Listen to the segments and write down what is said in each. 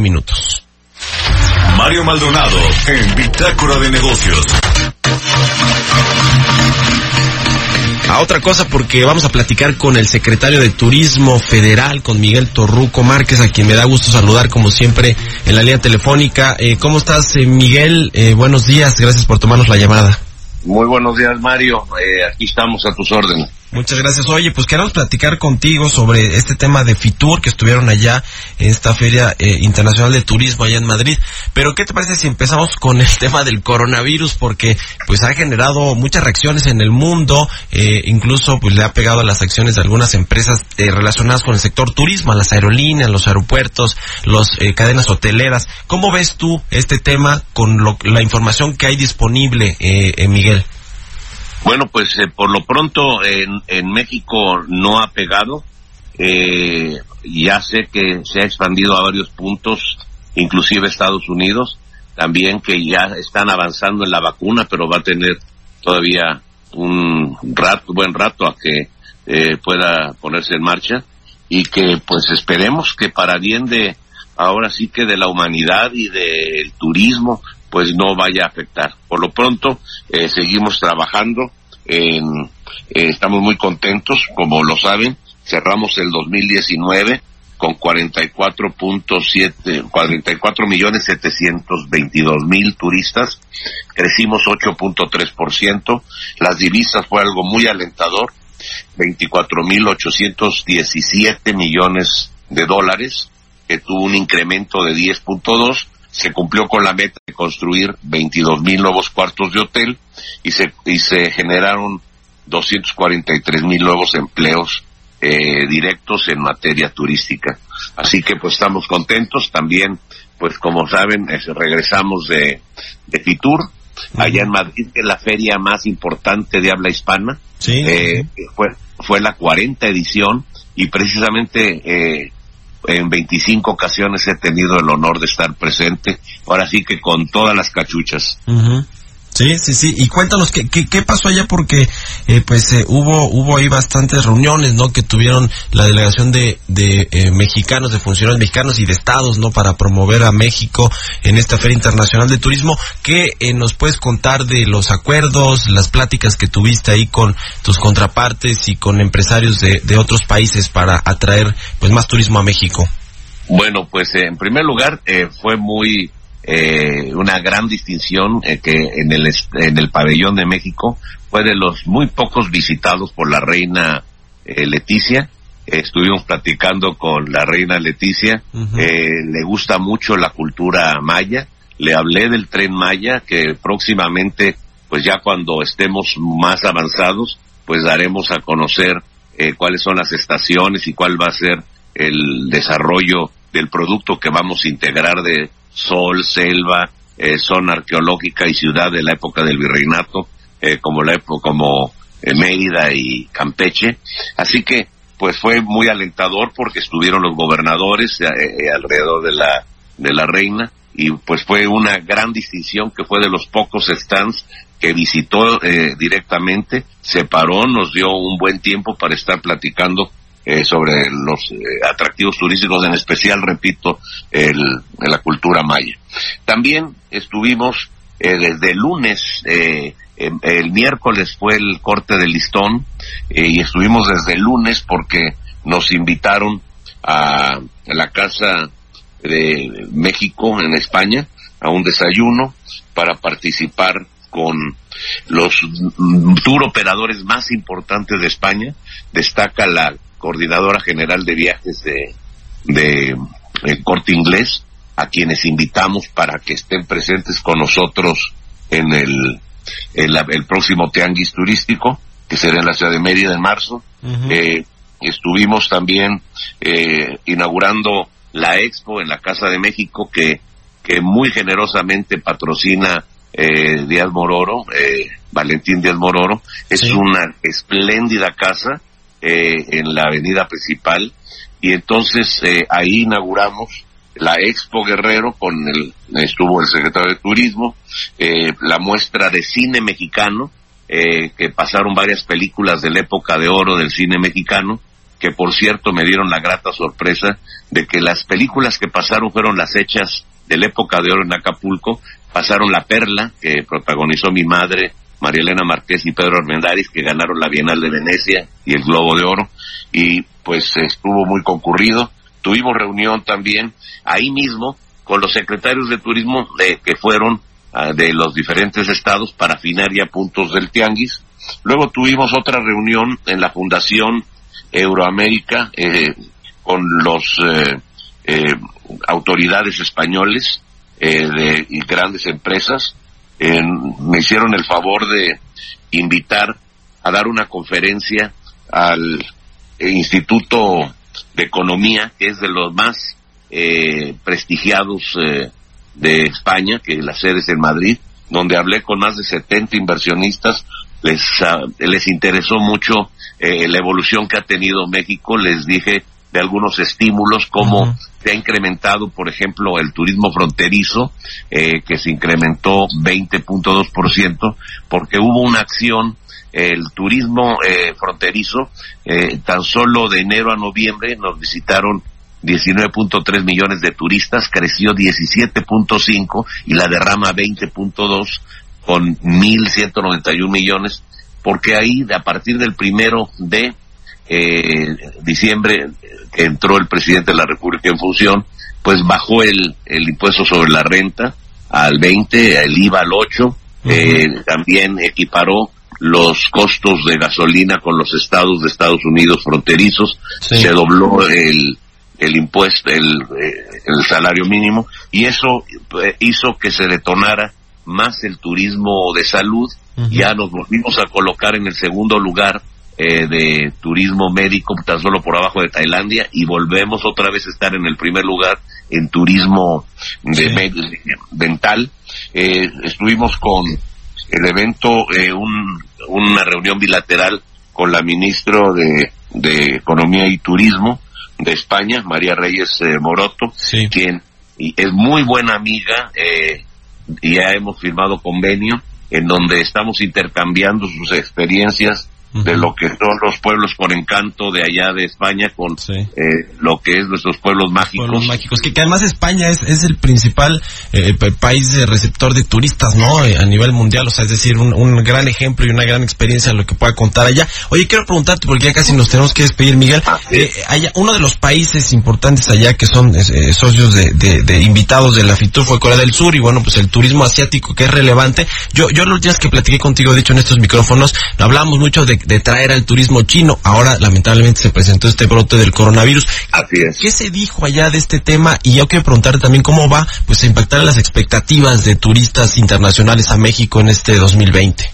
minutos. Mario Maldonado en Bitácora de Negocios. A otra cosa porque vamos a platicar con el secretario de Turismo Federal, con Miguel Torruco Márquez, a quien me da gusto saludar como siempre en la línea telefónica. Eh, ¿Cómo estás, eh, Miguel? Eh, buenos días, gracias por tomarnos la llamada. Muy buenos días, Mario. Eh, aquí estamos a tus órdenes. Muchas gracias. Oye, pues queremos platicar contigo sobre este tema de Fitur que estuvieron allá en esta Feria eh, Internacional de Turismo allá en Madrid. Pero ¿qué te parece si empezamos con el tema del coronavirus? Porque pues ha generado muchas reacciones en el mundo, eh, incluso pues le ha pegado a las acciones de algunas empresas eh, relacionadas con el sector turismo, a las aerolíneas, los aeropuertos, las cadenas hoteleras. ¿Cómo ves tú este tema con lo- la información que hay disponible, eh, eh, Miguel? Bueno, pues eh, por lo pronto en, en México no ha pegado. Eh, ya sé que se ha expandido a varios puntos, inclusive Estados Unidos, también que ya están avanzando en la vacuna, pero va a tener todavía un rato, buen rato a que eh, pueda ponerse en marcha y que pues esperemos que para bien de ahora sí que de la humanidad y del turismo pues no vaya a afectar. Por lo pronto eh, seguimos trabajando, en, eh, estamos muy contentos, como lo saben, cerramos el 2019 con 44.7, 44 millones 722 mil turistas, crecimos 8.3%, las divisas fue algo muy alentador, 24 mil 817 millones de dólares, que tuvo un incremento de 10.2, se cumplió con la meta de construir 22 mil nuevos cuartos de hotel y se, y se generaron 243 mil nuevos empleos eh, directos en materia turística. Así que pues estamos contentos. También, pues como saben, es- regresamos de, de Fitur, allá en Madrid, que es la feria más importante de habla hispana. Sí. Eh, fue, fue la 40 edición y precisamente eh, en 25 ocasiones he tenido el honor de estar presente. Ahora sí que con todas las cachuchas. Sí, sí, sí. Y cuéntanos qué, qué, qué pasó allá porque eh, pues eh, hubo hubo ahí bastantes reuniones, ¿no? Que tuvieron la delegación de, de eh, mexicanos, de funcionarios mexicanos y de estados, ¿no? Para promover a México en esta Feria Internacional de Turismo. ¿Qué eh, nos puedes contar de los acuerdos, las pláticas que tuviste ahí con tus contrapartes y con empresarios de, de otros países para atraer pues más turismo a México? Bueno, pues en primer lugar fue muy eh, una gran distinción eh, que en el en el pabellón de México fue de los muy pocos visitados por la reina eh, Leticia. Estuvimos platicando con la reina Leticia. Eh, le gusta mucho la cultura maya. Le hablé del tren maya que próximamente, pues ya cuando estemos más avanzados, pues daremos a conocer eh, cuáles son las estaciones y cuál va a ser el desarrollo del producto que vamos a integrar de sol, selva, eh, zona arqueológica y ciudad de la época del virreinato, eh, como la época como eh, Mérida y Campeche. Así que pues fue muy alentador porque estuvieron los gobernadores eh, alrededor de la de la reina y pues fue una gran distinción que fue de los pocos stands que visitó eh, directamente, se paró, nos dio un buen tiempo para estar platicando eh, sobre los eh, atractivos turísticos, en especial, repito, el, la cultura maya. También estuvimos eh, desde el lunes, eh, em- el miércoles fue el corte del listón y estuvimos desde lunes porque nos invitaron a la casa de México en España a un desayuno para participar con los mm, tour operadores más importantes de España. Destaca la coordinadora general de viajes de, de eh, Corte Inglés, a quienes invitamos para que estén presentes con nosotros en el, el próximo Teanguis turístico, que será en la ciudad de Mérida en marzo. Eh, estuvimos también eh, inaugurando la expo en la Casa de México que, que muy generosamente patrocina eh, Díaz Mororo, eh, Valentín Díaz Mororo. Es una espléndida casa eh, en la avenida principal y entonces eh, ahí inauguramos la Expo Guerrero con el estuvo el secretario de Turismo, eh, la muestra de cine mexicano eh, que pasaron varias películas de la época de oro del cine mexicano que por cierto me dieron la grata sorpresa de que las películas que pasaron fueron las hechas de la época de oro en Acapulco, pasaron La Perla, que protagonizó mi madre, María Elena Marqués y Pedro Armendáriz, que ganaron la Bienal de Venecia y el Globo de Oro, y pues estuvo muy concurrido. Tuvimos reunión también ahí mismo con los secretarios de turismo de, que fueron uh, de los diferentes estados para afinar ya puntos del Tianguis. Luego tuvimos otra reunión en la Fundación Euroamérica eh, con los eh, eh, autoridades españoles de, y grandes empresas. Me hicieron el favor de invitar a dar una conferencia al Instituto de Economía, que es de los más eh, prestigiados eh, de España, que la sede es en Madrid, donde hablé con más de 70 inversionistas, les, uh, les interesó mucho eh, la evolución que ha tenido México, les dije de algunos estímulos, como. Ha incrementado, por ejemplo, el turismo fronterizo, eh, que se incrementó 20.2%, porque hubo una acción el turismo eh, fronterizo, eh, tan solo de enero a noviembre nos visitaron 19.3 millones de turistas, creció 17.5 y la derrama 20.2 con 1.191 millones, porque ahí a partir del primero de eh, diciembre que entró el presidente de la República en función, pues bajó el, el impuesto sobre la renta al 20, el IVA al 8, uh -huh. eh, también equiparó los costos de gasolina con los estados de Estados Unidos fronterizos, sí. se dobló el, el impuesto, el, el salario mínimo, y eso hizo que se detonara más el turismo de salud, uh -huh. ya nos volvimos a colocar en el segundo lugar eh, de turismo médico, tan solo por abajo de Tailandia, y volvemos otra vez a estar en el primer lugar en turismo de sí. dental. Eh, estuvimos con el evento, eh, un, una reunión bilateral con la ministra de, de Economía y Turismo de España, María Reyes eh, Moroto, sí. quien es muy buena amiga, eh, y ya hemos firmado convenio en donde estamos intercambiando sus experiencias Uh -huh. de lo que son los pueblos con encanto de allá de España con sí. eh, lo que es nuestros pueblos mágicos. Pueblos mágicos, que, que además España es, es el principal eh, país receptor de turistas, ¿no? Eh, a nivel mundial, o sea, es decir, un, un, gran ejemplo y una gran experiencia lo que pueda contar allá. Oye, quiero preguntarte, porque ya casi nos tenemos que despedir, Miguel, ah, sí. eh, allá, uno de los países importantes allá que son eh, socios de, de, de, invitados de la FITUR fue Corea del Sur y bueno, pues el turismo asiático que es relevante. Yo, yo los días que platiqué contigo, de hecho, en estos micrófonos, hablamos mucho de de traer al turismo chino. Ahora, lamentablemente, se presentó este brote del coronavirus. Así es. ¿Qué se dijo allá de este tema? Y yo quiero preguntarte también cómo va pues a impactar las expectativas de turistas internacionales a México en este 2020.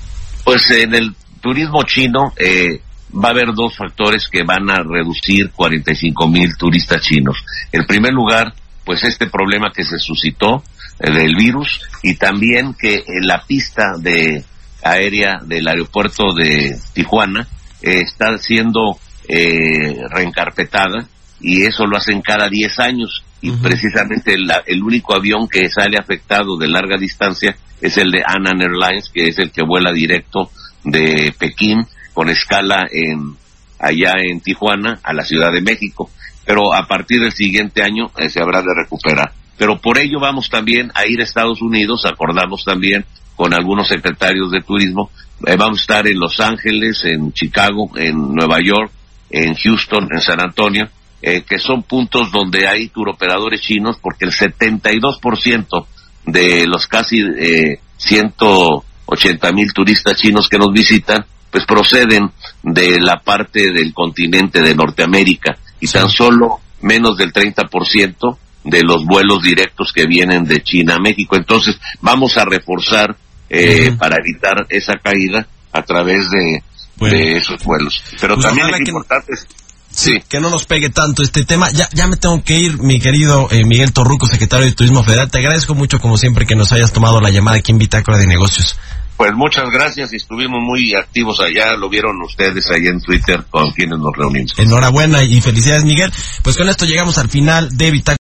Pues en el turismo chino eh, va a haber dos factores que van a reducir 45 mil turistas chinos. En primer lugar, pues este problema que se suscitó eh, del virus y también que en la pista de aérea del aeropuerto de Tijuana eh, está siendo eh, reencarpetada y eso lo hacen cada 10 años y uh -huh. precisamente la, el único avión que sale afectado de larga distancia es el de Anan Airlines que es el que vuela directo de Pekín con escala en allá en Tijuana a la Ciudad de México pero a partir del siguiente año eh, se habrá de recuperar pero por ello vamos también a ir a Estados Unidos acordamos también con algunos secretarios de turismo. Eh, vamos a estar en Los Ángeles, en Chicago, en Nueva York, en Houston, en San Antonio, eh, que son puntos donde hay turoperadores chinos, porque el 72% de los casi eh, 180 mil turistas chinos que nos visitan, pues proceden de la parte del continente de Norteamérica y tan solo menos del 30% de los vuelos directos que vienen de China a México. Entonces, vamos a reforzar eh, uh -huh. para evitar esa caída a través de, bueno. de esos vuelos. Pero pues también es importante Sí. Que no nos pegue tanto este tema. Ya, ya me tengo que ir, mi querido eh, Miguel Torruco, secretario de Turismo Federal. Te agradezco mucho, como siempre, que nos hayas tomado la llamada aquí en Bitácora de Negocios. Pues muchas gracias y estuvimos muy activos allá, lo vieron ustedes ahí en Twitter con quienes nos reunimos. Enhorabuena y felicidades, Miguel. Pues con esto llegamos al final de Bitácora.